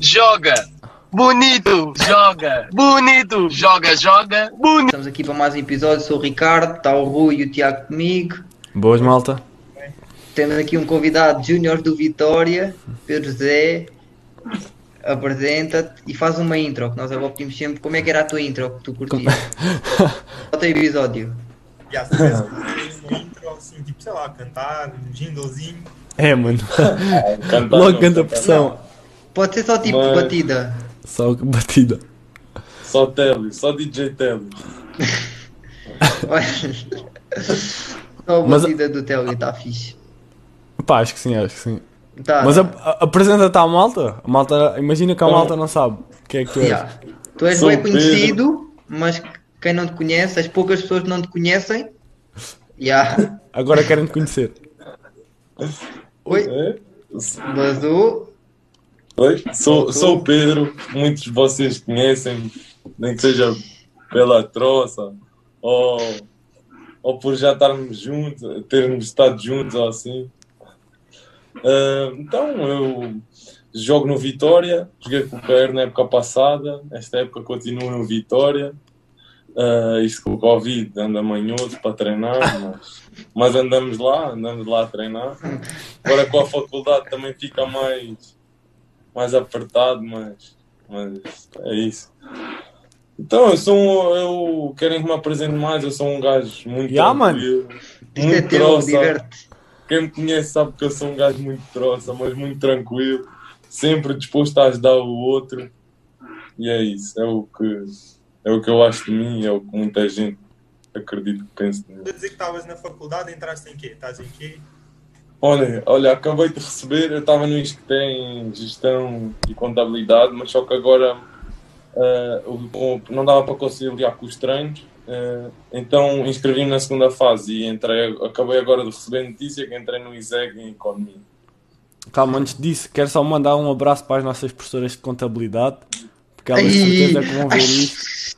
joga, bonito, joga, bonito, joga, joga, bonito. Estamos aqui para mais um episódio. Sou o Ricardo, está o Rui e o Tiago comigo. Boas, malta. Temos aqui um convidado Júnior do Vitória, Pedro Zé. Apresenta-te e faz uma intro, que nós agora pedimos sempre. Como é que era a tua intro que tu curtias? Bota aí o episódio. Já, se uma intro assim, tipo, sei lá, cantar, um jinglezinho. É, mano. Cantar Logo canta cantar pressão. Pode ser só tipo Mas- batida. Só batida. Só Telly, só DJ Telly. só a Mas- batida do Telly, está fixe. Pá, acho que sim, acho que sim. Tá, Mas tá. a- a- apresenta-te à malta. A malta. Imagina que a Como? malta não sabe o que é que tu és. Yeah. Tu és Sou bem conhecido, mas quem não te conhece, as poucas pessoas que não te conhecem. Yeah. Agora querem te conhecer. Oi, É? mas o. Oi? Sou, sou o Pedro, muitos de vocês conhecem, nem que seja pela troça, ou, ou por já estarmos juntos, termos estado juntos ou assim. Ah, então, eu jogo no Vitória, joguei com o PR na época passada, esta época continuo no Vitória. Ah, isto com o Covid anda manhoso para treinar, mas, mas andamos lá, andamos lá a treinar. Agora com a faculdade também fica mais, mais apertado, mas, mas é isso. Então, eu sou um, eu querem que me apresente mais, eu sou um gajo muito mano. tranquilo, Isto é muito teu, troça. diverte. Quem me conhece sabe que eu sou um gajo muito troça, mas muito tranquilo, sempre disposto a ajudar o outro. E é isso, é o que, é o que eu acho de mim, é o que muita gente acredito que pensa de mim. Dizer que estavas na faculdade, entraste em quê? Estás em quê? Olha, olha, acabei de receber, eu estava no ISCTE em gestão e contabilidade, mas só que agora o- não dava para conciliar com os treinos, ah, então inscrevi-me na segunda fase e entrei, acabei agora de receber notícia que entrei no ISEG em Economia. Calma, antes disso, quero só mandar um abraço para as nossas professoras de contabilidade. Porque elas de certeza que vão ver isto.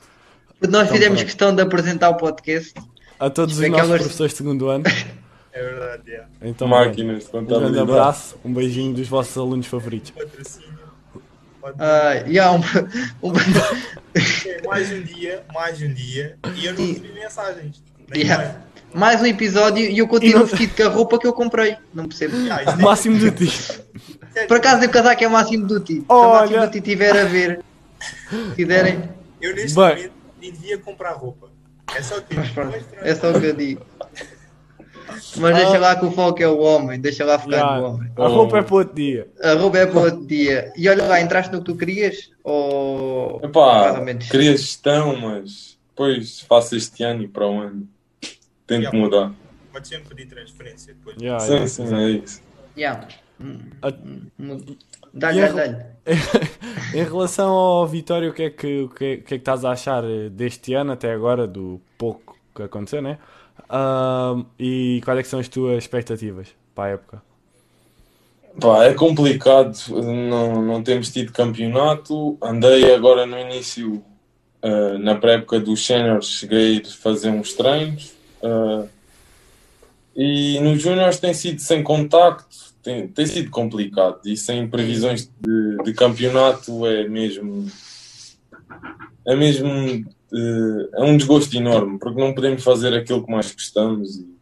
Nós Então, fizemos pronto. questão de apresentar o podcast. A todos os Isto é nossos aquelas- professores de segundo ano. É verdade, é. Então, Máquinas um grande abraço, um beijinho dos vossos alunos favoritos. Patrocínio. Ah, yeah, um, mais um dia, mais um dia, e eu não recebi mensagens. Yeah. mais um episódio e eu continuo vestido com a roupa que eu comprei. Não percebo. Ah, é- Máximo de ti. sério, Por acaso o casaco é máximo do ti. Se o Olha. máximo do ti tiver a ver, se quiserem. Eu neste Bem. momento nem devia comprar roupa. É só que. Mas pronto, é só o que eu digo. Mas deixa lá que o foco é o homem, deixa lá ficar Ya, no homem. A roupa é para outro dia. A roupa é para outro dia. E olha lá, entraste no que tu querias? Ou. Epá, queria gestão, mas depois faço este ano e para o ano. Tento Yeah. mudar. Pode sempre pedir transferência depois. Ya, Sim, ya. sim, é isso. Yeah. Hum, A- hum, Dá-lhe, E a- dá-lhe. em relação ao Vitória, o que, é que, o, que, é- o que é que estás a achar eh, deste ano até agora, do pouco que aconteceu, né? E quais é são as tuas expectativas para a época? Pá, é complicado, não, não temos tido campeonato. Andei agora no início, eh, na pré-época dos séniores, cheguei a fazer uns treinos. eh, e nos júniores tem sido sem contacto, tem, tem sido complicado. E sem previsões de, de campeonato é mesmo. É mesmo. Eh, é um desgosto enorme, porque não podemos fazer aquilo que mais gostamos. E,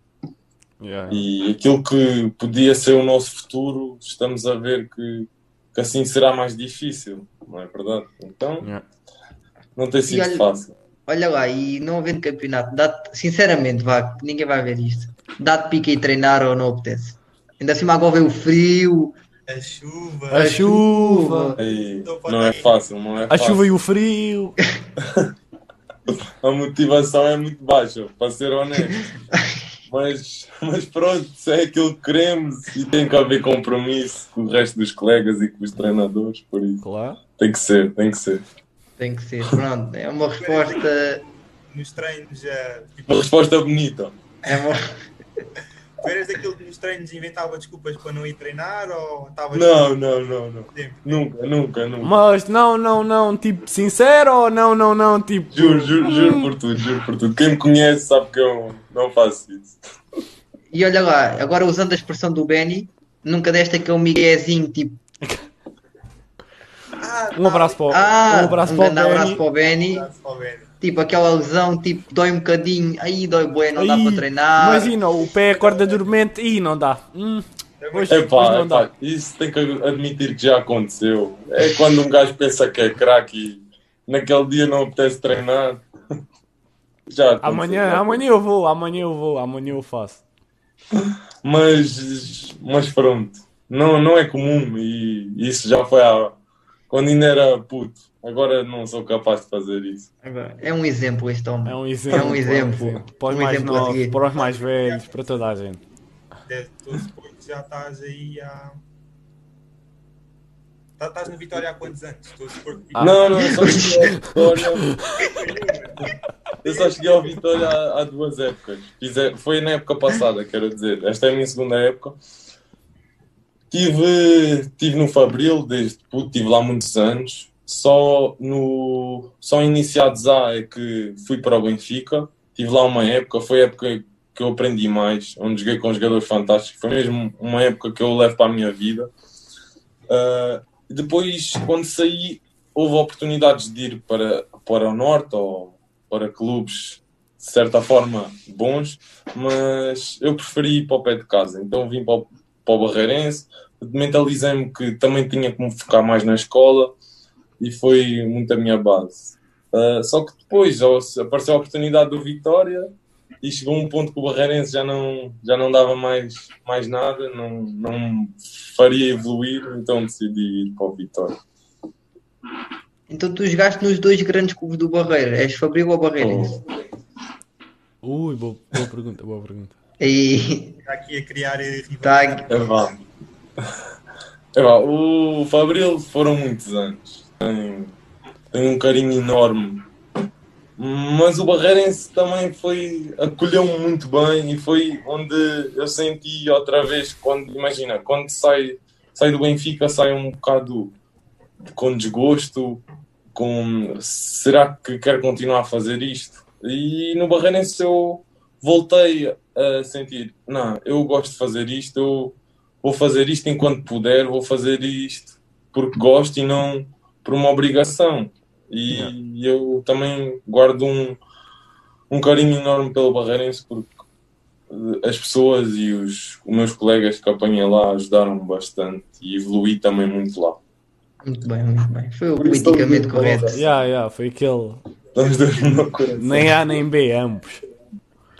Yeah. e aquilo que podia ser o nosso futuro, estamos a ver que, que assim será mais difícil, não é verdade? Então, Yeah. não tem sido olha- fácil. Olha lá, e não havendo campeonato, dá sinceramente, vá, ninguém vai ver isto. Dá-te pica e treinar ou não apetece? Ainda assim agora vem o frio, A chuva. A chuva, Aí, Então, não é fácil, não é a fácil. chuva e o frio. A motivação é muito baixa, para ser honesto. Mas, mas pronto, é aquilo que queremos e tem que haver compromisso com o resto dos colegas e com os treinadores, por isso Claro. tem que ser, tem que ser. Tem que ser, pronto. É uma resposta. Nos treinos, eh, tipo, Uma resposta bonita. É uma... tu eras daquele que nos treinos inventava desculpas para não ir treinar ou estavas Não, não, não, não. tempo? Nunca, nunca, nunca. Mas não, não, não, tipo, sincero ou não, não, não, tipo. Juro, juro, juro por tudo, juro por tudo. Quem me conhece sabe que eu não faço isso. E olha lá, agora usando a expressão do Benny, nunca deste aquele miguezinho tipo. Ah, Um abraço para o, Ah, um abraço um para o grande abraço Benny. para o Benny. Abraço para o Benny. Tipo, aquela lesão, tipo, dói um bocadinho. Aí dói bué, não dá Aí, para treinar. Imagina, o pé acorda dormente e não dá. Hum, Hoje- Epá, dá. epá, isso tem que admitir que já aconteceu. É quando um gajo pensa que é craque e naquele dia não apetece treinar. Já amanhã, amanhã eu vou, amanhã eu vou, amanhã eu faço. Mas, mas pronto, não, não é comum e isso já foi há, quando ainda era puto. Agora não sou capaz de fazer isso. É um exemplo este homem. É um exemplo. É um exemplo. Para os Um mais exemplo novos, para os mais velhos, para toda a gente. Que já estás aí há. Tá- Estás no Vitória há quantos anos? Ah. Não, não, eu só cheguei ao Vitória, eu só cheguei ao Vitória há, há duas épocas. É- foi na época passada, quero dizer. Esta é a minha segunda época. Tive, tive no Fabril, desde puto, tive lá muitos anos. Só no só iniciados A é que fui para o Benfica. Tive lá uma época, foi a época que eu aprendi mais, onde joguei com jogadores fantásticos. Foi mesmo uma época que eu levo para a minha vida. Ah, depois, quando saí, houve oportunidades de ir para, para o Norte ou para clubes de certa forma bons, mas eu preferi ir para o pé de casa. Então vim para o, para o Barreirense, mentalizei-me que também tinha que me focar mais na escola e foi muito a minha base. Ah, só que depois apareceu a oportunidade do Vitória e chegou um ponto que o Barreirense já não, já não dava mais, mais nada, não, não faria evoluir, então decidi ir para o Vitória. Então tu jogaste nos dois grandes clubes do Barreiro. És Fabril ou Barreirense? Ui, boa, boa pergunta, boa pergunta. E Está aqui a criar tá, rivalidade. É vá. É vá. O Fabril foram muitos anos. Tem, tem um carinho enorme. Mas o Barreirense também foi. acolheu-me muito bem e foi onde eu senti outra vez quando, imagina, quando sai, sai do Benfica, sai um bocado com desgosto, com será que quero continuar a fazer isto? E no Barreirense eu voltei a sentir, não, eu gosto de fazer isto, eu vou fazer isto enquanto puder, vou fazer isto porque gosto e não por uma obrigação. E eu também guardo um, um carinho enorme pelo Barreirense porque eh, as pessoas e os, os meus colegas que apanhei lá ajudaram-me bastante e evoluí também muito lá. muito bem, muito bem. Foi o politicamente correto. Yeah, yeah, foi aquele. Nem A nem B, ambos.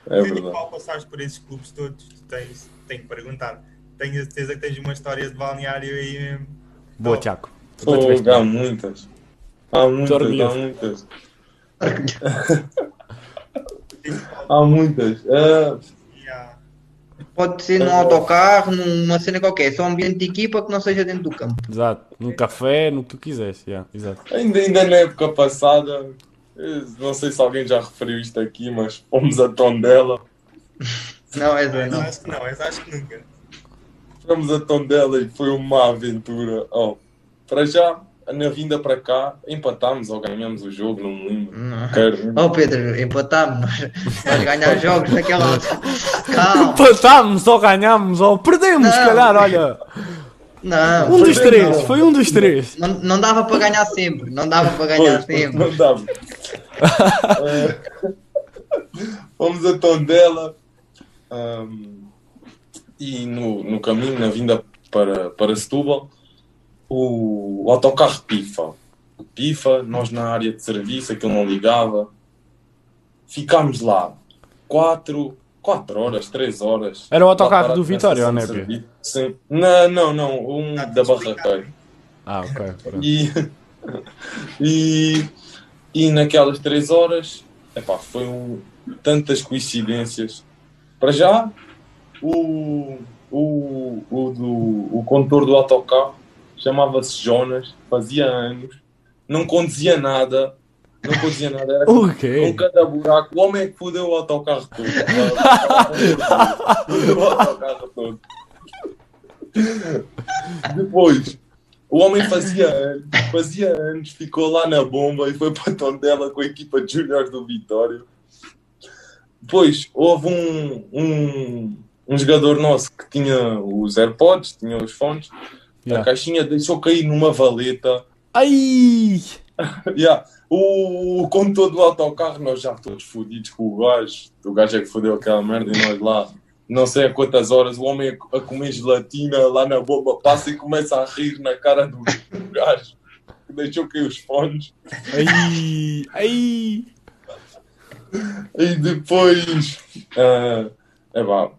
É verdade. ao passares por esses clubes todos, tens, tenho que perguntar. Tenho a certeza que tens uma história de balneário aí mesmo. Boa. Tiago. Fogo, há muitas. Há muitas, há muitas. Há muitas. Ah, há- Pode ser num autocarro, numa cena qualquer. Só um ambiente de equipa que não seja dentro do campo. Exato. No café, no que tu quiseres. Yeah, exato. ainda, ainda na época passada, eu não sei se alguém já referiu isto aqui, mas fomos a Tondela. Não, é não. acho que não, acho que nunca. Fomos a Tondela e foi uma aventura. Oh, para já, na vinda para cá, empatámos ou ganhamos o jogo, não me lembro. Não. Quero- Oh Pedro, empatámos. Vais ganhar jogos naquela. Calma. Empatámos ou ganhámos ou perdemos, se calhar, olha. Não. Um dos três, não. foi um dos três. Não, não dava para ganhar sempre. Não dava para ganhar Pois, sempre. Não dava. Eh, Fomos a Tondela ahm, e no, no caminho, na vinda para, para Setúbal, o, o autocarro pifa. Pifa, nós na área de serviço, aquilo não ligava. Ficámos lá quatro, quatro horas, três horas. Era o autocarro do Vitória, não de é, Pia? Sim. Não, não, não. Um Tá da Barraqueira. Ah, ok. E, e, e naquelas três horas, epá, foi um, tantas coincidências. Para já, o, o, o, do, o condutor do autocarro chamava-se Jonas, fazia anos, não conduzia nada, não conduzia nada, era O com quê? cada buraco. O homem é que fodeu o autocarro todo. Fodeu o autocarro todo. Depois, o homem fazia anos, fazia anos, ficou lá na bomba e foi para Tondela com a equipa de júniores do Vitória. Depois, houve um, um, um jogador nosso que tinha os AirPods, tinha os fones, a Yeah. caixinha deixou cair numa valeta Ai! Yeah. O, o condutor do autocarro, nós já todos fodidos com o gajo. O gajo é que fodeu aquela merda e nós lá, não sei a quantas horas, o homem a, a comer gelatina lá na bomba passa e começa a rir na cara do, do gajo. Que deixou cair os fones. Ai! Ai! E depois. ah, é pá.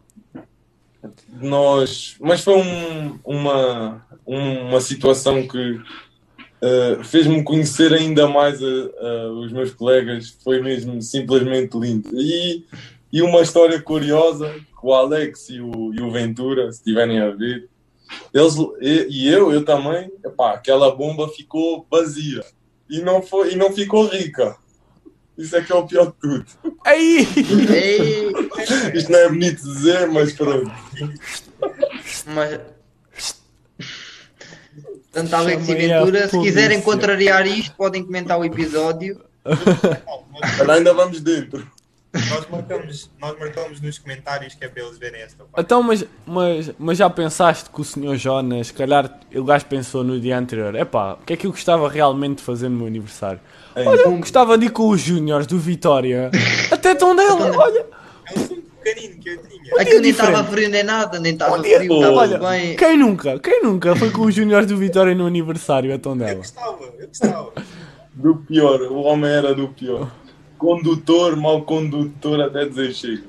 Nós. Mas foi um- uma, uma situação que ah, fez-me conhecer ainda mais a- a- os meus colegas. Foi mesmo simplesmente lindo. E, e uma história curiosa: que o Alex e o, e o Ventura, se estiverem a ver, eles, e, e eu, eu também, epá, aquela bomba ficou vazia. E não, foi, e não ficou rica. Isso é que é o pior de tudo. Ei, Isto não é bonito dizer, mas pronto. mas. Tanto Alex e Ventura, se quiserem contrariar isto, podem comentar o episódio. Ainda vamos dentro. nós marcamos, nós marcamos nos comentários que é para eles verem esta parte. Então, mas, mas, mas já pensaste que o Sr. Jonas, se calhar o gajo pensou no dia anterior, epá, o que é que eu gostava realmente de fazer no meu aniversário? Ei, Olha, eu gostava de ir com os Júniors do Vitória, até Tondela, olha, É um eu. Aquilo nem diferente. estava frio nem nada, nem estava Um frio, estava olha, bem. quem nunca, quem nunca foi com os Júniors do Vitória no aniversário a Eu Tondela? gostava, eu gostava. Do pior, o homem era do pior. Condutor, mau condutor, até dizer chega.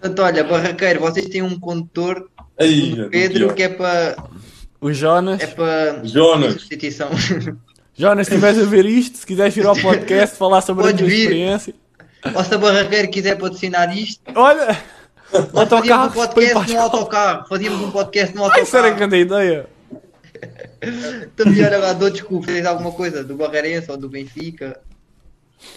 Portanto, olha, barraqueiro, vocês têm um condutor, Aí, um Pedro, que é para. O Jonas, É para. Jonas, Substituição. Jonas, se estiveres a ver isto, se quiseres vir ao podcast falar sobre a tua vir. experiência, Ou se a barraqueiro quiser patrocinar isto, olha, nós fazíamos um autocarro, a podcast no autocarro. Fazíamos um podcast no Ai, isso era autocarro. grande ideia. Então, melhor agora, dou desculpa, fez alguma coisa do Barreirense ou do Benfica.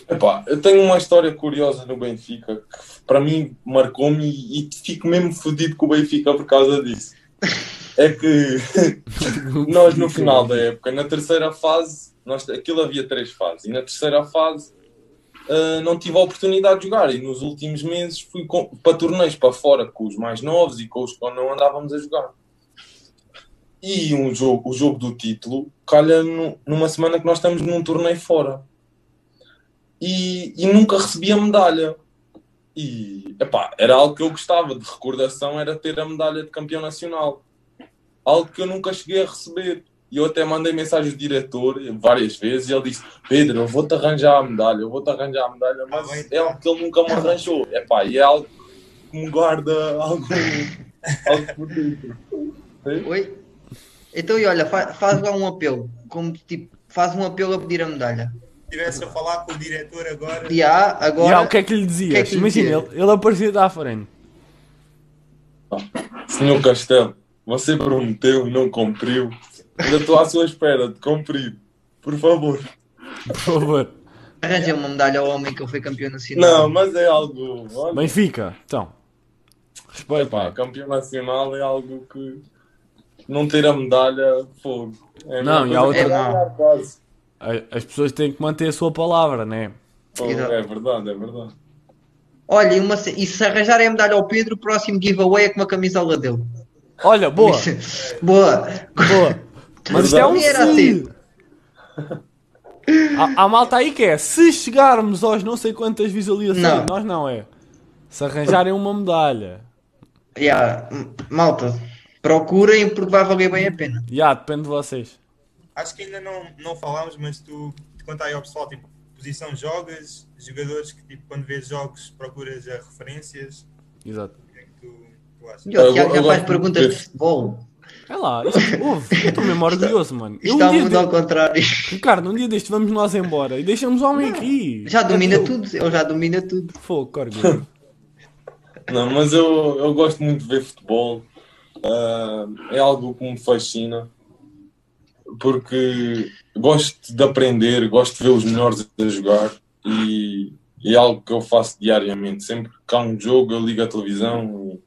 Epá, eu tenho uma história curiosa no Benfica que para mim marcou-me e, e fico mesmo fodido com o Benfica por causa disso. É que nós no final da época, na terceira fase, nós, aquilo havia três fases, e na terceira fase ah, não tive a oportunidade de jogar. E nos últimos meses fui com- para torneios para fora com os mais novos e com os que não andávamos a jogar. E um jogo, o jogo do título calha no- numa semana que nós estamos num torneio fora e, e nunca recebi a medalha. E epá, era algo que eu gostava de recordação, era ter a medalha de campeão nacional. Algo que eu nunca cheguei a receber. E eu até mandei mensagem ao diretor várias vezes e ele disse: Pedro, eu vou-te arranjar a medalha, eu vou-te arranjar a medalha, mas bem, é algo que ele nunca me arranjou. Epá, e é algo que me guarda algo, algo por dentro. Oi? Então, e olha, fa- faz lá um apelo. Como tipo, faz um apelo a pedir a medalha. Se estivesse a falar com o diretor agora, E E agora. há, o que é que lhe dizias? que é que lhe Imagina, dizias? ele, ele aparecia à frente. Senhor Castelo, você prometeu e não cumpriu. Ainda estou à sua espera de cumprir. Por favor. Por favor. Arranjei uma medalha ao homem que ele foi campeão nacional. Não, mas é algo. Olha, Benfica, então. Respeito. Epá, campeão nacional é algo que não ter a medalha, fogo. É a Não, e que outra- ganhar quase. A- As pessoas têm que manter a sua palavra, né? É verdade, é verdade. Olha, e, uma, e se arranjarem a medalha ao Pedro, o próximo giveaway é com uma camisola dele. Olha, boa, Boa. boa. Mas isto é um se. assim. Há, há malta aí que é, se chegarmos aos não sei quantas visualizações, Não. nós não é. Se arranjarem uma medalha. Yeah, malta, procurem porque vai valer bem a pena. Já, depende de vocês. acho que ainda não, não falámos, mas tu conta aí ao pessoal, tipo, posição jogas, jogadores que, tipo, quando vês jogos, procuras as referências. Exato. O que é que tu, tu achas? E o Tiago já faz perguntas de futebol. É lá, isto, ouve, eu estou mesmo orgulhoso, mano. Eu, Isto está um muito ao de... contrário. Ricardo, um dia deste vamos nós embora e deixamos o homem aqui. Já domina Eu- tudo, ele já domina tudo. Fogo, orgulho. Não, mas eu, eu gosto muito de ver futebol. Ah, é algo que me fascina. Porque gosto de aprender, gosto de ver os melhores a jogar. E, e é algo que eu faço diariamente. Sempre que há um jogo, eu ligo a televisão e,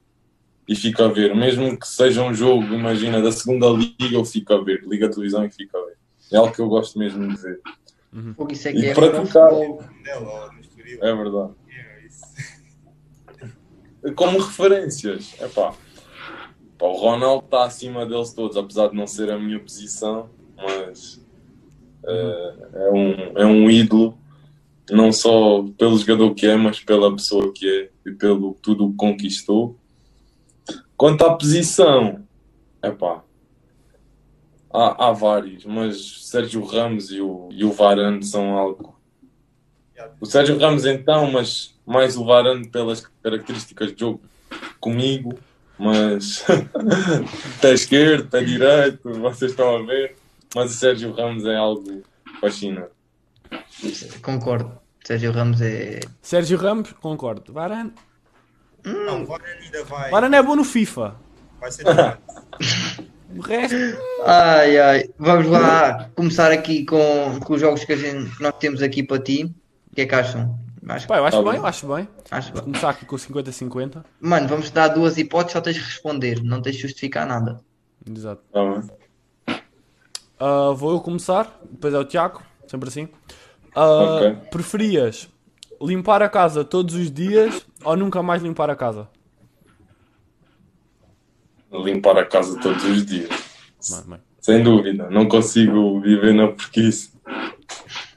e fico a ver. Mesmo que seja um jogo, imagina, da segunda liga, eu fico a ver. Ligo a televisão e fico a ver. É algo que eu gosto mesmo de ver. Fogo, isso é que E é praticar. É verdade. É como referências. Epá, pá, o Ronaldo está acima deles todos, apesar de não ser a minha posição, mas É, é um, é um ídolo, não só pelo jogador que é, mas pela pessoa que é e pelo tudo o que conquistou. Quanto à posição, epá, há, há vários, mas Sérgio Ramos e o, e o Varane são algo. O Sérgio Ramos então, mas mais o Varane pelas características de jogo comigo, mas pé esquerdo, pé direito, vocês estão a ver. Mas o Sérgio Ramos é algo fascinante. Concordo. Sérgio Ramos é. Sérgio Ramos, concordo. Varane, Não, o Varane ainda vai, Varane é bom no FIFA. vai ser. O resto, Ai ai. Vamos lá começar aqui com, com os jogos que, a gente, que nós temos aqui para ti. O que é que acham? Acho, pá, eu acho Tá bem, bem. acho bem. acho Vou começar aqui com 50-50. Mano, vamos dar duas hipóteses, só tens de responder. Não tens de justificar nada. Exato. Tá bem? Ah, vou eu começar, depois é o Tiago, sempre assim. Ah, Ok. Preferias limpar a casa todos os dias ou nunca mais limpar a casa? Limpar a casa todos os dias. Bem, bem, Sem dúvida. Não consigo viver na porquice.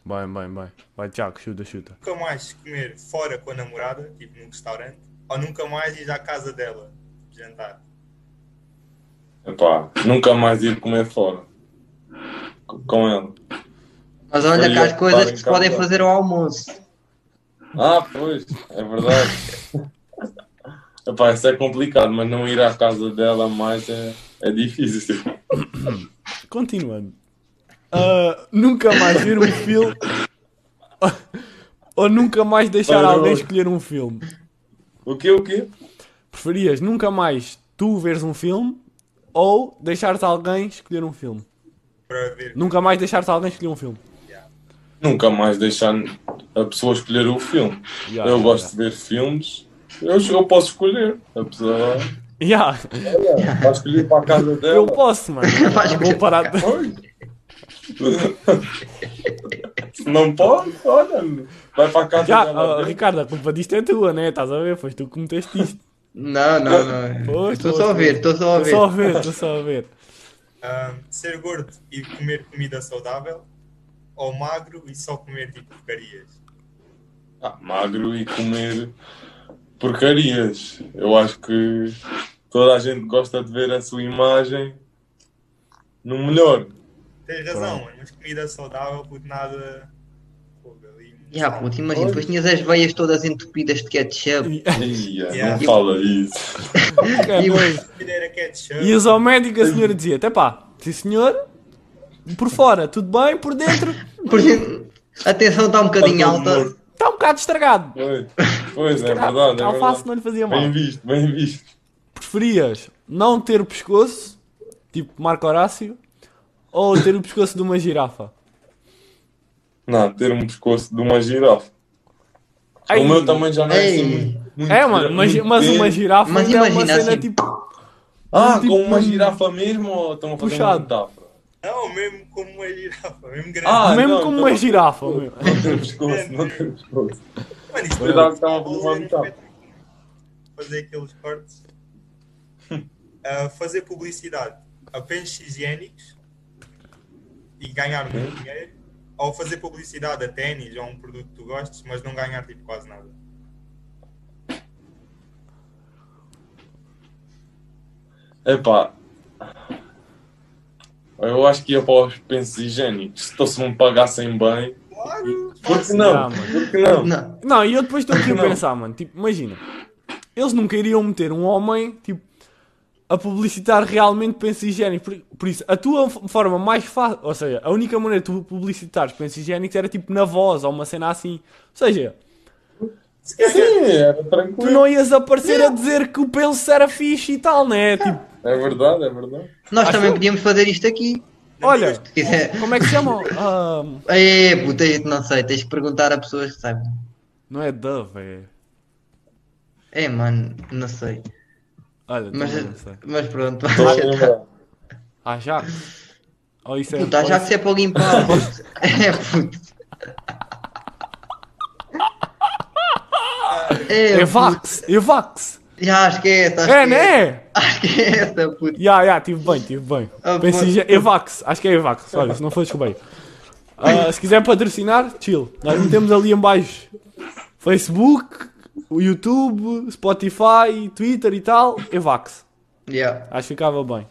bem, bem. bem. Vai, Tiago, chuta, chuta. nunca mais comer fora com a namorada, tipo num restaurante, ou nunca mais ir à casa dela jantar. Epá, nunca mais ir comer fora. Com ela. Mas olha que as coisas que se em podem fazer ao almoço. Ah, pois, é verdade. Epá, isso é complicado, mas não ir à casa dela mais é, é difícil. Continuando. Ah, nunca mais ver um filme ou nunca mais deixar Olha, alguém escolher um filme? O quê, o quê? Preferias nunca mais tu veres um filme ou deixar-te alguém escolher um filme? Para ver. Nunca mais deixar-te alguém escolher um filme. Nunca mais deixar a pessoa escolher o filme. Ya, eu ya, gosto de ver filmes, eu, eu posso escolher. A pessoa Ya, vai escolher para a casa eu dela. posso, mano. Vou parar. de- não pode, olha, vai para a casa Já, dela. ah, Ricardo, a culpa disto é tua, né? Estás a ver? Foste tu que meteste isto. Não, não, não. Pois, Estou pois, só a ver, estou só a Estou ver. só a ver, estou só a ver. Ah, ser gordo e comer comida saudável, ou magro e só comer tipo porcarias. Ah, magro e comer porcarias. Eu acho que toda a gente gosta de ver a sua imagem no melhor. Tens razão, mano, mas comida saudável, puto, nada. Ali. Ya, puto, imagina, depois tinhas as veias todas entupidas de ketchup. Ia, Yeah. Não fala isso. é E- ketchup. Ias ao médico e a senhora dizia: Até pá, sim senhor, por fora tudo bem, por dentro Por exemplo, a tensão está um bocadinho alta. está um bocado estragado. Pois, pois é verdade. É alface verdade. não lhe fazia mal. Bem visto, bem visto. Preferias não ter o pescoço, tipo Marco Horácio, ou ter o pescoço de uma girafa? Não, ter um pescoço de uma girafa. Ai, o meu também já não é Ei. assim muito, muito É, mano, mas, muito mas uma girafa Mas é uma imagina cena assim, tipo. Ah, tipo com uma um- girafa mesmo ou estão a fazer Puxado. uma metáfora? Não, mesmo como uma girafa, mesmo grande. Ah, mesmo não, como então- uma girafa. meu. Não tem pescoço, não tem pescoço. Mano, isto é fazer uma metáfora. fazer aqueles cortes. Ah, fazer publicidade a pentes higiênicos e ganhar muito dinheiro. Ou fazer publicidade a ténis ou a um produto que tu gostes, mas não ganhar tipo quase nada. Epá. Eu acho que ia para os pensos higiênicos. Se se me pagassem bem. Claro! Por que Ah, não? mano. Por que não? Não. Não, e eu depois estou aqui a Não. pensar, mano. Tipo, imagina. Eles nunca iriam meter um homem, tipo, a publicitar realmente pensos higiênicos. Por, por isso, a tua forma mais fácil, ou seja, a única maneira de tu publicitares pensos higiênicos era tipo na voz ou uma cena assim. Ou seja, Sim, era tu tranquilo. não ias aparecer a dizer que o penso era fixe e tal, né? Tipo, É verdade, é verdade. Nós Acho também eu. podíamos fazer isto aqui. olha, como é que se chama? Ah, É, puta, não sei, tens que perguntar a pessoas que sabem. não é Dove, é. É, mano, não sei. Olha, Mas, não sei. mas pronto, vai. Ah, já? Ou isso é. Puta, se é para limpar. puto. É, puto. É. Evax, Evax. Já esquece, acho É, né? Acho que é essa, puto. Ya, ya, tive bem, tive bem. Ah, Pensei já- Evax, acho que é Evax. Olha, se não for, desculpa aí. Ah, se quiser patrocinar, chill. Nós metemos ali em baixo Facebook, YouTube, Spotify, Twitter e tal, Evax. Yeah. Acho que ficava bem.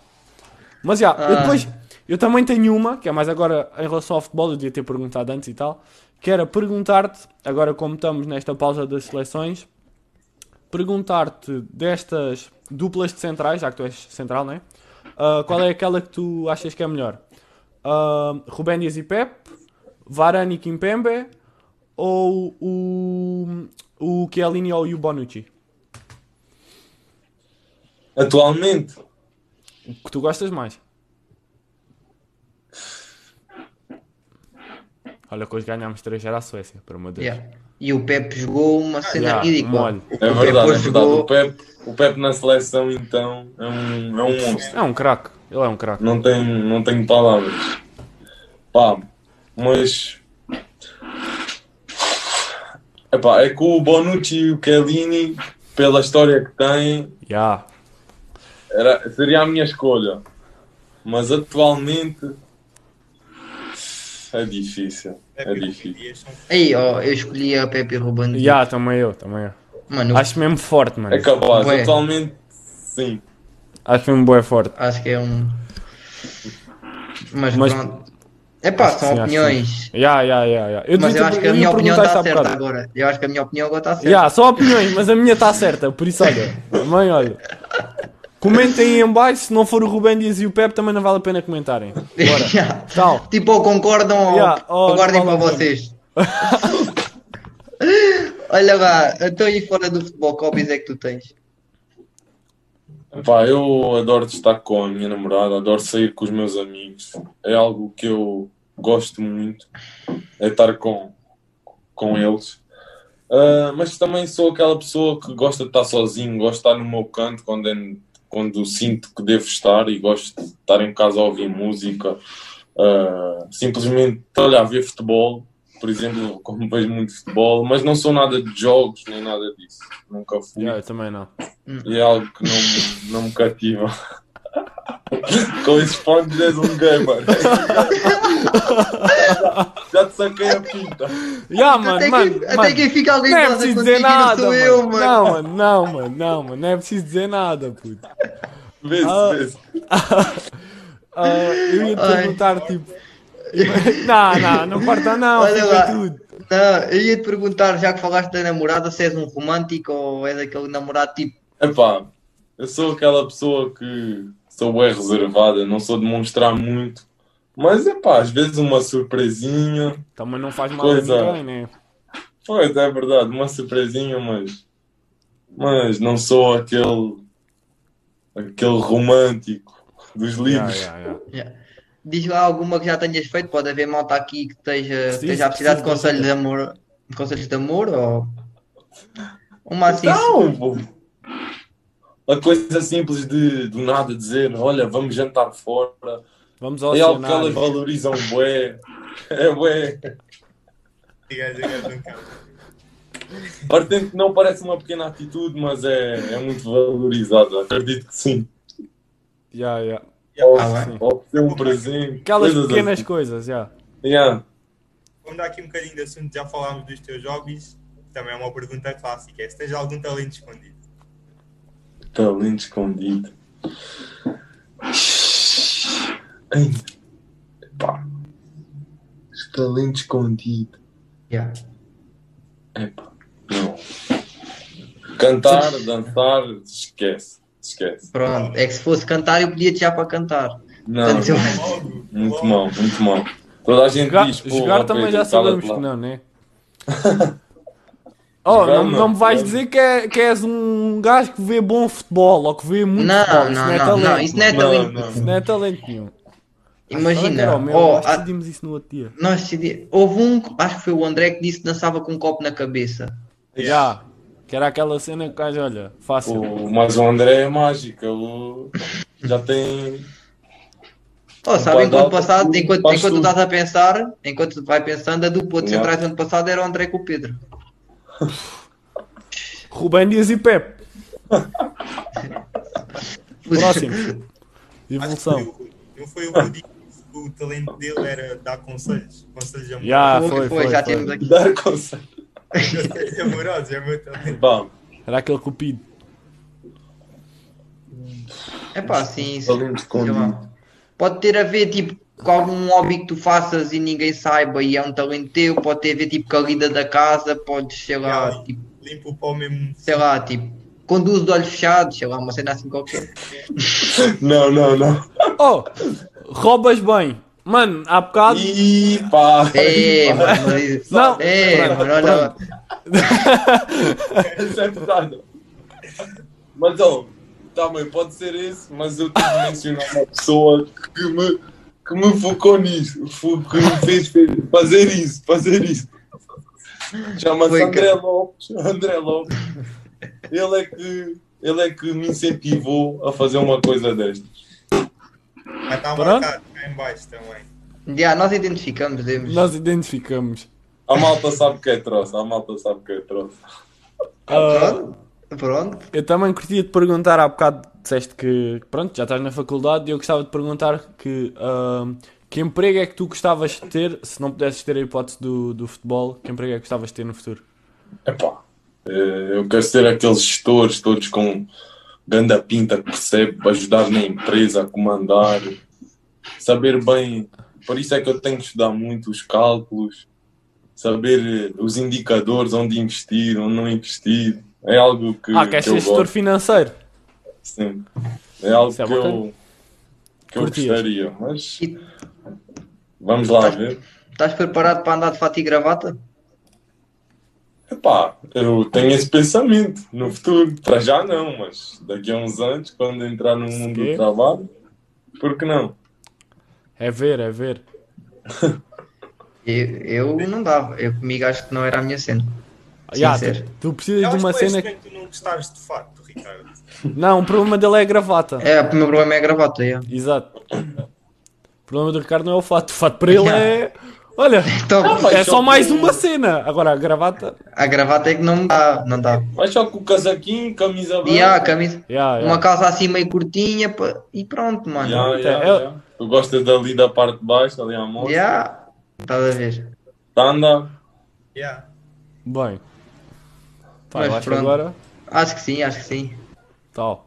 Mas já, Ah. depois eu também tenho uma, que é mais agora em relação ao futebol, eu devia ter perguntado antes e tal, que era perguntar-te, agora como estamos nesta pausa das seleções, perguntar-te destas duplas de centrais, já que tu és central, né? Ah, qual é aquela que tu achas que é melhor? Uh, Rubén Dias e Pep, Varane e Kimpembe ou o, o Chiellini ou o Bonucci? Atualmente, O que tu gostas mais? Olha que hoje ganhámos 3 0 à Suécia, por amor de Deus. Yeah. E o Pepe jogou uma cena Yeah, ridícula. mole. É Pepe verdade, é hoje verdade. jogou- O Pep, o Pep na seleção, então, é um, é um monstro. É um craque, ele é um craque. Não tenho, não tenho palavras. Pá, mas. Epá, é que o Bonucci e o Chiellini, pela história que têm, Yeah. era, seria a minha escolha. Mas atualmente. É difícil. É Pepe e difícil. Aí, ó, eu escolhi a Pepe Ruben. Dias. Yeah, também eu, também eu. Mano, Acho mesmo forte, mano. É capaz. Bué. Atualmente, sim. Acho mesmo bué forte. acho que é um. Mas, Mas- pronto. É pá, Acho que são sim, opiniões. Yeah, yeah, yeah, yeah. Eu Mas eu acho que a minha opinião está certa bocado. agora. Eu acho que a minha opinião agora está certa. Yeah, só opiniões, mas a minha está certa, por isso olha, mãe, olha. Comentem aí em baixo, se não for o Rubén Dias e o Pep também não vale a pena comentarem. Bora. Yeah. Tchau. Tipo, ou concordam ou, Yeah, ou guardem não para vocês. Olha lá, então aí fora do futebol, que hobbies é que tu tens? Pá, eu adoro estar com a minha namorada, adoro sair com os meus amigos. É algo que eu gosto muito, é estar com, com eles. Ah, mas também sou aquela pessoa que gosta de estar sozinho, gosto de estar no meu canto quando, é- quando sinto que devo estar e gosto de estar em casa a ouvir música. Ah, simplesmente, olha, a ver futebol, por exemplo, como vejo muito futebol, mas não sou nada de jogos nem nada disso. Nunca fui. Yeah, eu também não. E é algo que não, me- não me cativa. Com esses fones és um gamer. Já te saquei a pinta. Yeah, mano, até, mano, que, até mano. que fica alguém Não é preciso dizer não nada, sou mano. eu, mano. Não, mano, não, mano, não, mano. Não é preciso dizer nada, puto. Vê-se, Ah. vê-se. Ah, eu ia te Ai. perguntar, tipo. Não, não, não parta não, Olha fica lá. tudo. Não, eu ia te perguntar, já que falaste da namorada, se és um romântico ou és aquele namorado tipo. Epá, eu sou aquela pessoa que sou bem reservada, não sou de mostrar muito. Mas epá, às vezes uma surpresinha. Também não faz mal Pois a é. ninguém, né? Pois é verdade, uma surpresinha, mas. Mas não sou aquele. aquele romântico dos livros. yeah, yeah. Yeah. Diz lá alguma que já tenhas feito, pode haver malta aqui que esteja, Preciso- esteja a precisar de conselhos de amor. Conselhos de amor ou. Uma assim. Não, pô. a coisa simples de do nada dizer, olha, vamos jantar fora. Vamos ao É algo que elas valorizam bué. É bué. Parecendo que não parece uma pequena atitude, mas é, é muito valorizado. Acredito que sim. Yeah, yeah. Ou, Ah, bem. ou ser um presente. Aquelas coisas pequenas assim. coisas, yeah. Yeah. Vamos dar aqui um bocadinho de assunto, já falámos dos teus hobbies. Também é uma pergunta clássica: é se tens algum talento escondido. Talento escondido. Ai, pá. Talento escondido. Yeah. Epá, não. Cantar, dançar, esquece. Esquece. Pronto, é que se fosse cantar, eu pedia-te já para cantar. Não, Portanto, eu- muito mal, muito mal. Toda a gente Jogar, diz, pô, jogar também já sabemos que não, né? Oh, Jogar não, não, não me vais dizer que, é, que és um gajo que vê bom futebol ou que vê muito Não, futebol. Isso não, não é não, talento. não, isso não é Não, talento. não. Isso não é talento nenhum. Imagina, era o meu? oh, Nós decidimos isso no outro dia. nós decidi- houve um, acho que foi o André que disse que dançava com um copo na cabeça. Já. Que era aquela cena que o gajo, olha, fácil. O, mas o André é mágico, ele já tem. Oh, sabe, Enquanto alta, passado, tu enquanto, enquanto tu estás a pensar, enquanto tu vai pensando, a dupla de Yeah. centrais do ano passado era o André com o Pedro. Rubén Dias e Pep. Próximo. Evolução. Não foi o. o talento dele era dar conselhos. Conselhos amorosos. Ya, Foi, foi, foi, já foi. temos aqui. Dar conselho. Conselhos amorosos, é o meu talento. Pá, Era aquele cupido. É pá, sim, sim. Pode ter a ver tipo com algum hobby que tu faças e ninguém saiba e é um talento teu, pode ter a ver tipo com a lida da casa, podes, sei lá, Yeah. tipo, Limpa o pau mesmo. sei lá, tipo, conduz de olhos fechados, sei lá, uma cena assim qualquer. Não, não, não. Oh, roubas bem. Mano, há bocado. Ih, pá. É, mano, Não. é, mano, olha, Isso é. Mas, ó, também pode ser esse, mas eu tenho de mencionar uma pessoa que me, que me focou nisso, que me fez fazer isso, fazer isso. Chama-se André. Lopes. André Lopes. Ele é, que, ele é que me incentivou a fazer uma coisa destas. Mas está marcado cá em baixo também. já, nós identificamos, demos. Nós identificamos. A malta sabe que é troça, a malta sabe que é troça. Ah, Pronto, pronto. eu também curtia te perguntar há bocado, disseste que pronto, já estás na faculdade e eu gostava de perguntar que, ah, que emprego é que tu gostavas de ter, se não pudesses ter a hipótese do, do futebol, que emprego é que gostavas de ter no futuro? Epá, eh, eu quero ser aqueles gestores todos com ganda pinta que percebe para ajudar na empresa a comandar, saber bem. Por isso é que eu tenho que estudar muito os cálculos, saber eh, os indicadores, onde investir, onde não investir. É algo que, ah, queres que eu ser gestor gosto. financeiro? Sim. É algo Isso é que eu, que eu gostaria. Mas vamos lá ver. estás preparado para andar de fato e gravata? Epá, eu tenho esse pensamento no futuro. Para já não, mas daqui a uns anos, quando entrar no mundo do trabalho, por que não? É ver, é ver. Eu, eu não dava, eu comigo acho que não era a minha cena. Sincero. tu, tu precisas Eu de uma que é cena. estranho tu não gostares de facto, Ricardo. Não, o problema dele é a gravata. É, o meu problema é a gravata, é. Exato. O problema do Ricardo não é o fato. O fato para ele é. Olha, Então, é só só mais uma cena. Agora a gravata. a gravata é que não me dá, não dá. Mas só com o casaquinho, camisa branca. E a camisa, Ya, ya. uma calça assim meio curtinha e pronto, mano. Ya, Eu- ya. Tu gostas dali da parte de baixo, ali à mostra. Já, estás a ver. Tanda. Yeah. Bem. Tá, Mas acho que pronto. agora. Acho que sim, acho que sim. Tal.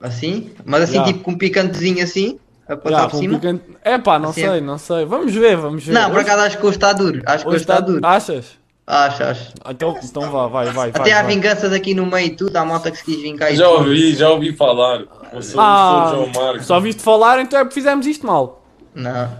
Assim, mas assim tipo com um picantezinho assim, a passar Já, por cima. picante. É pá, não Assim, sei, não sei. Vamos ver, vamos ver. Não, por acaso acho que hoje está duro. Acho que hoje hoje está duro. Achas? Acho, acho. Então, então vá, vai, vai. Até vai, há vai. vinganças aqui no meio e tudo, há malta que se quis vingar Já ouvi, já ouvi falar. Eu sou, Ah, sou o João Marcos. só viste falar, então é porque fizemos isto mal. Não,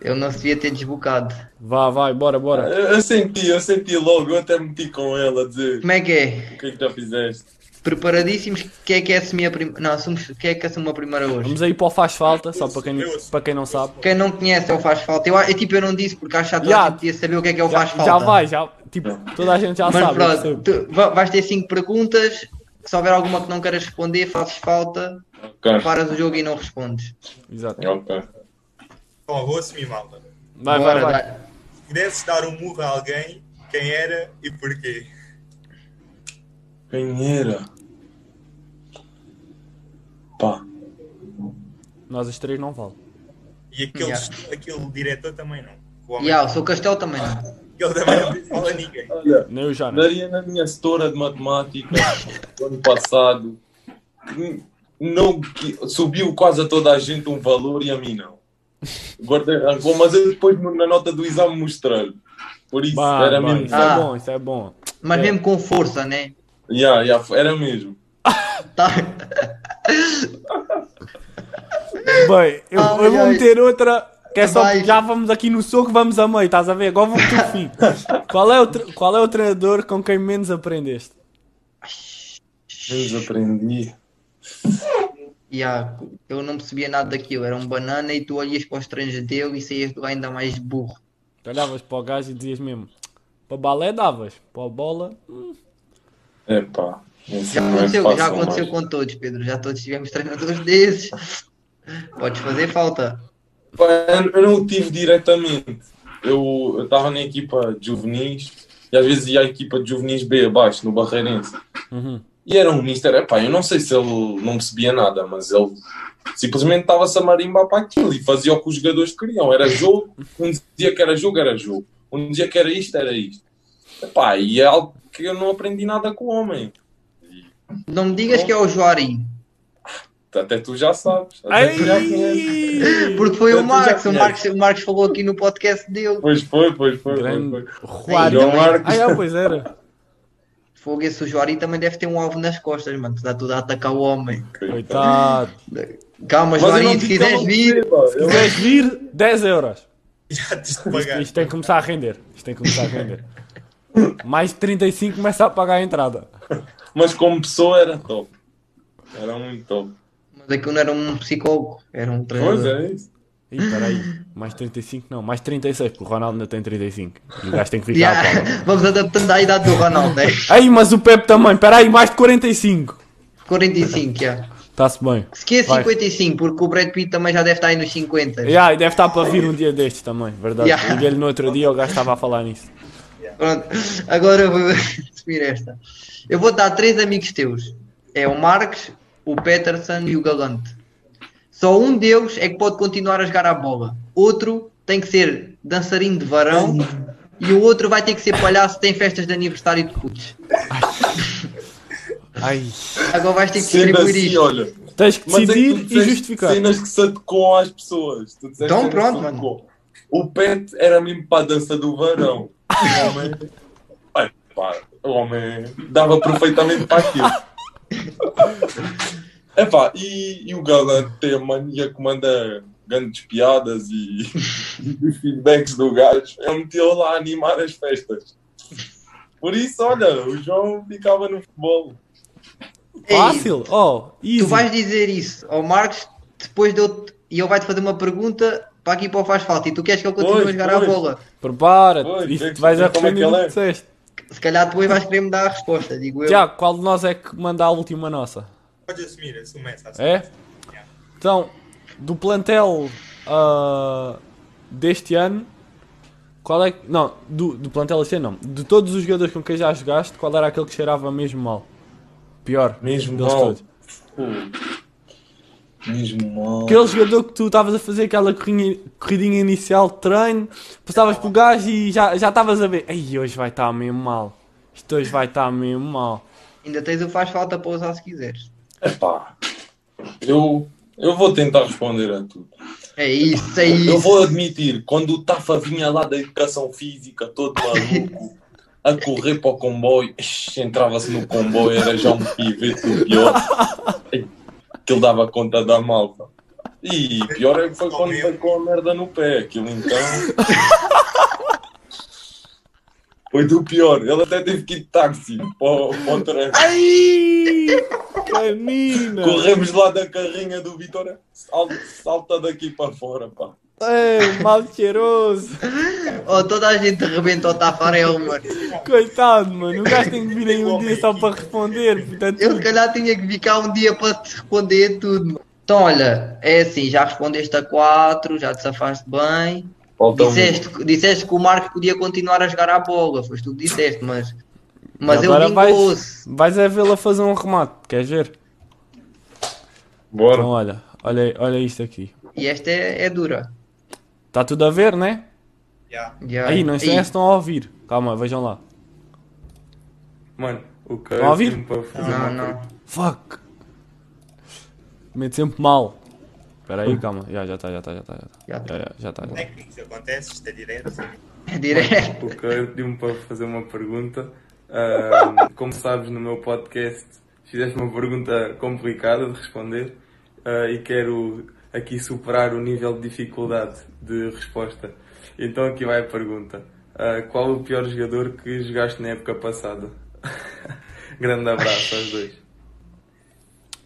eu não devia ter desbocado. Vá, vai, bora, bora. Eu, eu senti, eu senti logo, eu até meti com ele a dizer Como é que é? o que é que já fizeste. Preparadíssimos? Quem é que assumir a primeira? Não, assumos... quem é que assume a primeira hoje? Vamos aí para o Faz Falta, só para quem, para quem não sabe. Quem não conhece é o faz falta. Eu, eu tipo, eu não disse porque acho que já toda a gente podia saber o que é que é o Já, faz falta. já vai, já. Tipo, toda a gente já Mas sabe. pronto, tu va- vais ter cinco perguntas. Se houver alguma que não queiras responder, fazes falta, Ok, paras o jogo e não respondes. Exato. ok. Bom, vou assumir, malta. Vai, Bora, vai, vai. Se pudesses dar um murro a alguém, quem era e porquê? Quem era? Pá, Nós os três não vale. E aquele, Yeah. aquele diretor também não. O homem, Ya, o seu castelo também não. Ele também não fala a ninguém. olha, Nem o Jonas. daria na minha setora de matemática do ano passado. N- Não, que- subiu quase a toda a gente um valor e a mim não. Guardei rancor, mas eu depois na nota do exame mostrei-lhe. Por isso, Bah, era bah, mesmo. isso Ah. é bom, isso é bom. Mas É. mesmo com força, né? Yeah, yeah, era mesmo. Tá. Bem, eu, Ai, eu vou ai. meter outra. Que é só Vai. já vamos aqui no soco, vamos a meio, estás a ver? Agora vamos pro fim. qual, é o tre- qual é o treinador com quem menos aprendeste? Menos aprendi. Ya, eu não percebia nada daquilo. Era um banana e tu olhias para os treinos dele e saías do ainda mais burro. Tu olhavas para o gajo e dizias mesmo: para balé davas, para a bola. hum, Isso Já é aconteceu, já aconteceu mais. com todos, Pedro. Já todos tivemos treinadores desses. Podes fazer falta. Eu não o tive diretamente. Eu estava na equipa de juvenis e às vezes ia à equipa de juvenis B abaixo, no Barreirense. Uhum. E era um mister, epá, eu não sei se ele não percebia nada, mas ele Simplesmente estava-se a marimbar para aquilo e fazia o que os jogadores queriam. Era jogo, um dia que era jogo, era jogo. Um dia que era isto, era isto. Epá, e é algo que eu não aprendi nada com o homem. Não me digas que é o Joari. Até tu já sabes. Até tu já! Porque foi o Marcos. O. Marcos, o Marcos falou aqui no podcast dele. Pois foi, pois foi. Grande Pois foi. João Marcos. Ah, é, pois era. Fogo, esse o Joari também deve ter um alvo nas costas, mano. Está tudo a atacar o homem. Coitado. Calma, não se quiseres vir. Se quiseres vir, 10 euros. Já tens de Isto, pagar. isto tem que começar a render. Isto tem que começar a render. Mais de 35 começa a pagar a entrada. Mas como pessoa era top. Era muito top. Mas aquilo não era um psicólogo, era um Pois treinador. é isso. Ih, peraí. Mais 35 não, mais 36, porque o Ronaldo ainda tem 35. E o gajo tem que ficar Yeah. Vamos adaptando à idade do Ronaldo, né? Ei, mas o Pepe também, peraí, mais de 45. 45, já. Está-se bem. Se que é Vai. 55, porque o Brad Pitt também já deve estar aí nos 50. Yeah, e deve estar para vir um dia destes também, verdade. Yeah. Liguei-lhe no outro dia, o gajo estava a falar nisso. Pronto, agora eu vou assumir esta. Eu vou dar três amigos teus. É o Marques, o Peterson e o Galante. Só um deles é que pode continuar a jogar a bola. Outro tem que ser dançarino de varão e o outro vai ter que ser palhaço tem festas de aniversário de putos. Ai, Agora vais ter que Sendo distribuir assim, isto. olha. tens que Mas é que decidir e justificar. Cenas que se adequam às pessoas. Então pronto, mano. O Pet era mesmo para a dança do varão. O homem. Ai, pá, o homem dava perfeitamente para aquilo. Epá, e, e o Galante tem a mania que manda grandes piadas e, e os feedbacks do gajo. Eu meteu lá a animar as festas. Por isso, olha, o João ficava no futebol. É Fácil, oh, easy. Tu vais dizer isso ao Marcos depois de eu... e ele vai-te fazer uma pergunta para aqui para o faz falta e tu queres que ele continue Pois, a jogar a pois. bola. Prepara-te, isto tu vais que- a vê como é responder que o ele que é. disseste. Se calhar depois vais querer me dar a resposta, digo eu. Tiago, qual de nós é que manda a última nossa? Pode assumir, assume essa. É? Então, do plantel ah, deste ano, qual é que. Não, do, do plantel deste ano não. De todos os jogadores com quem já jogaste, qual era aquele que cheirava mesmo mal? Pior. Mesmo deles mal. todos. Pô, Mesmo mal. Aquele jogador que tu estavas a fazer aquela corrinha- corridinha inicial de treino, passavas pro gajo e já já estavas a ver. Ei, hoje vai estar mesmo mal. Isto hoje vai estar mesmo mal. Ainda tens o faz falta para usar se quiseres. Epá, eu, eu vou tentar responder a tudo. É isso, é Eu isso. vou admitir, quando o Tafa vinha lá da educação física, todo maluco, a correr para o comboio, entrava-se no comboio, era já um pivete o pior. Ele dava conta da malta. E pior é que foi quando com a merda no pé. Aquilo então. Foi do pior. Ele até teve que ir de táxi para, o- para o treino. Ai! Canina! Corremos lá da carrinha do Vitória, salta, salta daqui para fora, pá. Ei, mal cheiroso! Oh, toda a gente rebenta o Tafarel, mano. Coitado, mano. O gajo tem que vir aí um dia só para responder. Portanto, Eu se calhar tinha que cá um dia para te responder tudo. mano. Então, olha, é assim, já respondeste a 4, já te safaste bem. Disseste, disseste que o Marco podia continuar a jogar à bola, foi tu que disseste, mas, mas E ele agora vais, vingou-se. vais é vê-la fazer um remate. Queres ver? Bora. Então, olha, olha, olha isto aqui. E esta é, é dura. Está tudo a ver, né? Yeah. Já- Aí, não se estão a ouvir. Calma, vejam lá. Mano, o que Estão a ouvir? para fazer Não, uma não. Fuck! Mete sempre mal. Espera aí, calma. Já, já está, já está, já está. Já Já tá. está, já, já está. Técnicos, acontece, isto é direto. É direto. O Caio pediu-me para fazer uma pergunta. Ahm, como sabes, no meu podcast fizeste uma pergunta complicada de responder ah, e quero aqui superar o nível de dificuldade de resposta. Então aqui vai a pergunta. Ah, qual o pior jogador que jogaste na época passada? Grande abraço aos dois.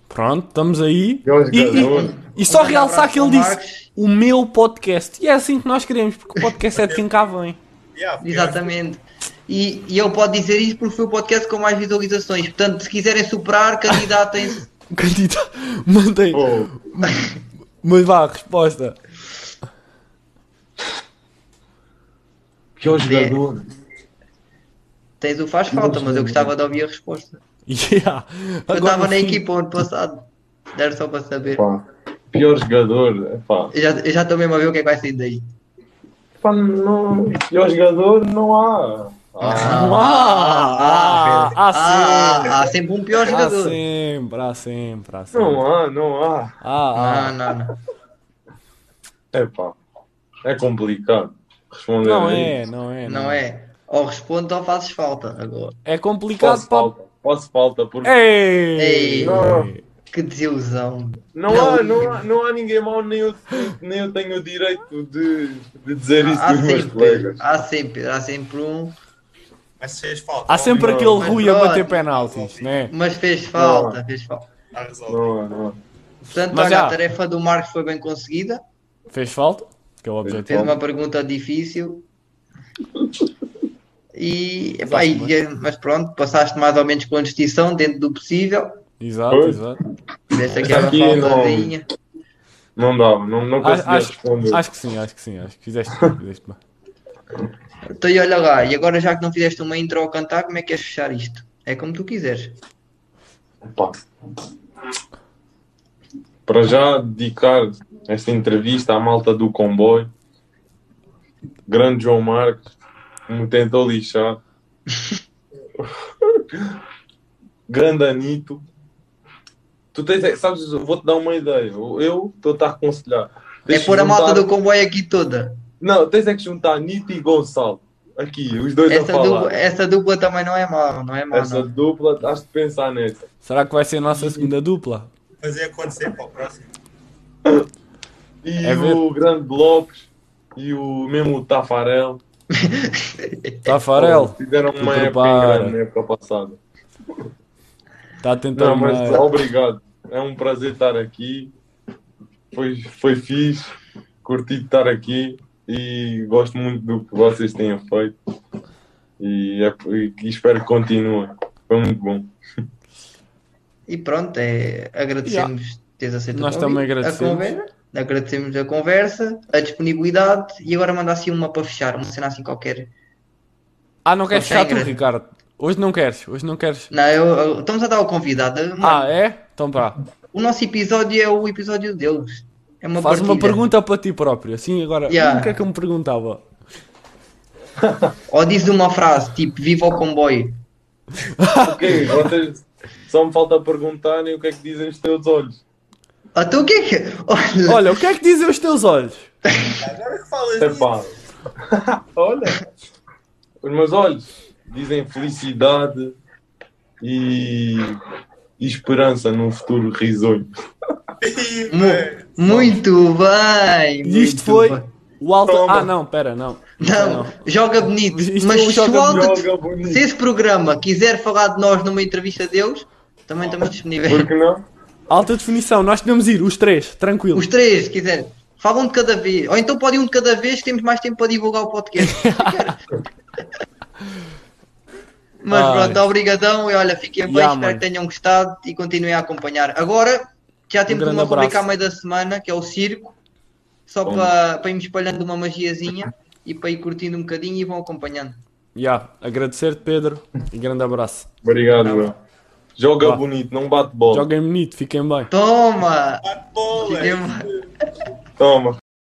Pronto, estamos aí. E, e- e só Um realçar que ele disse o meu podcast. E é assim que nós queremos, porque o podcast é de quem cá vem. Exatamente. E, e ele pode dizer isso porque foi o podcast com mais visualizações. Portanto, se quiserem superar, candidatem-se. Candidato, mandei. Pô, Mas vá, resposta. pior jogador. Tens o faz falta, mas eu gostava de ouvir a resposta. Yeah. Eu estava na equipa ano passado. Era só para saber. Pá, Pior jogador, epá. Eu já eu já estou mesmo a ver o que é que vai sair daí. Epá, não, pior jogador não há. Ah, Não há! Ah, Há, há ah, sempre! um pior Há jogador. sempre, há sempre, há sempre. não há, não há. Há, há. Não, não, não. Epá, é complicado responder. Não a é, isso. não é. Não é. Ou responde ou fazes falta agora. É complicado Posso para. falta, posso falta, porque Ei! Ei. Não. Que desilusão. não, há, não, há, não há ninguém mau, nem eu, nem eu tenho o direito de, de dizer isso Há dos meus sempre, colegas. há sempre, há sempre um. Mas fez falta. Há sempre Não, aquele Rui a bater penaltis, né? Mas fez falta, fez falta. Está. Não não há. Portanto, Mas olha, já. a tarefa do Marcos foi bem conseguida. Fez falta, que é o Fez objetivo. uma pergunta difícil. E, epá, e, mas pronto, passaste mais ou menos com a distinção dentro do possível. Exato, Pois. exato. Desta aquela aqui não- faltazinha. Não dava, não, não Acho, conseguia acho, responder. acho que sim, acho que sim, acho que fizeste fizeste bem. Então, e olha lá, e agora já que não fizeste uma intro ao cantar, como é que queres fechar isto? É como tu quiseres. Pá. Para já dedicar esta entrevista à malta do comboio, grande João Marcos, que me tentou lixar, grande Anito. Tu tens, sabes, vou-te dar uma ideia. Eu estou-te a aconselhar. É Tens que pôr a malta do comboio aqui toda. Não, tens é que juntar Anito e Gonçalo. Aqui, os dois a Essa falar. dupla, essa dupla também não é má, não é má. Essa não. dupla, has de pensar nessa. Será que vai ser a nossa segunda dupla? Fazer acontecer para o próximo. E É ver. o grande Blocos e o mesmo o Tafarel. Tafarel, Fizeram Tu uma época grande na época passada. está a tentar Não, mas uma... obrigado. É um prazer estar aqui. Foi, foi fixe. Curti de estar aqui e gosto muito do que vocês têm feito. E, é- e espero que continuem. Foi muito bom. E pronto, é, agradecemos teres aceito Nós o convite, também agradecemos. A conversa, agradecemos a conversa, a disponibilidade e agora manda assim uma para fechar, uma cena assim qualquer. Ah, não queres fechar tu, Ricardo? Hoje não queres, hoje não queres. Não, eu, eu- estamos a dar ao convidado. Mano, Ah, é? Então pá, O nosso episódio é o episódio deles. É uma faz uma partilha. pergunta para ti próprio. Assim agora, Yeah. o que é que eu me perguntava? Ou diz uma frase tipo Viva o comboio. Ok, vocês só me falta perguntarem o que é que dizem os teus olhos. Então o que é que. Olha, Olha, o que é que dizem os teus olhos? Agora que falas disso. Epá. Olha, os meus olhos dizem felicidade e, e esperança num futuro risonho. Muito bem. E isto muito foi bem. o alto. Toma. Ah, não, pera, não. Não, joga bonito. Isto Mas o se, o Alta- se esse programa quiser falar de nós numa entrevista deles, também estamos disponíveis. Por que não? Alta definição, nós podemos ir, os três, tranquilo. Os três, se quiserem. Falam de cada vez. Ou então podem um de cada vez que temos mais tempo para divulgar o podcast. Mas Ai. pronto, obrigadão e olha, fiquem bem, Ya, espero mano. que tenham gostado e continuem a acompanhar. Agora, já temos Um uma rubrica à meio da semana, que é o circo, só para, para irmos espalhando uma magiazinha e para ir curtindo um bocadinho e vão acompanhando. Ya, agradecer-te, Pedro, e grande abraço. Obrigado, bro. Joga Vá. bonito, não bate bola. Joguem bonito, fiquem bem. Toma! Bate bola. Fiquem- Toma.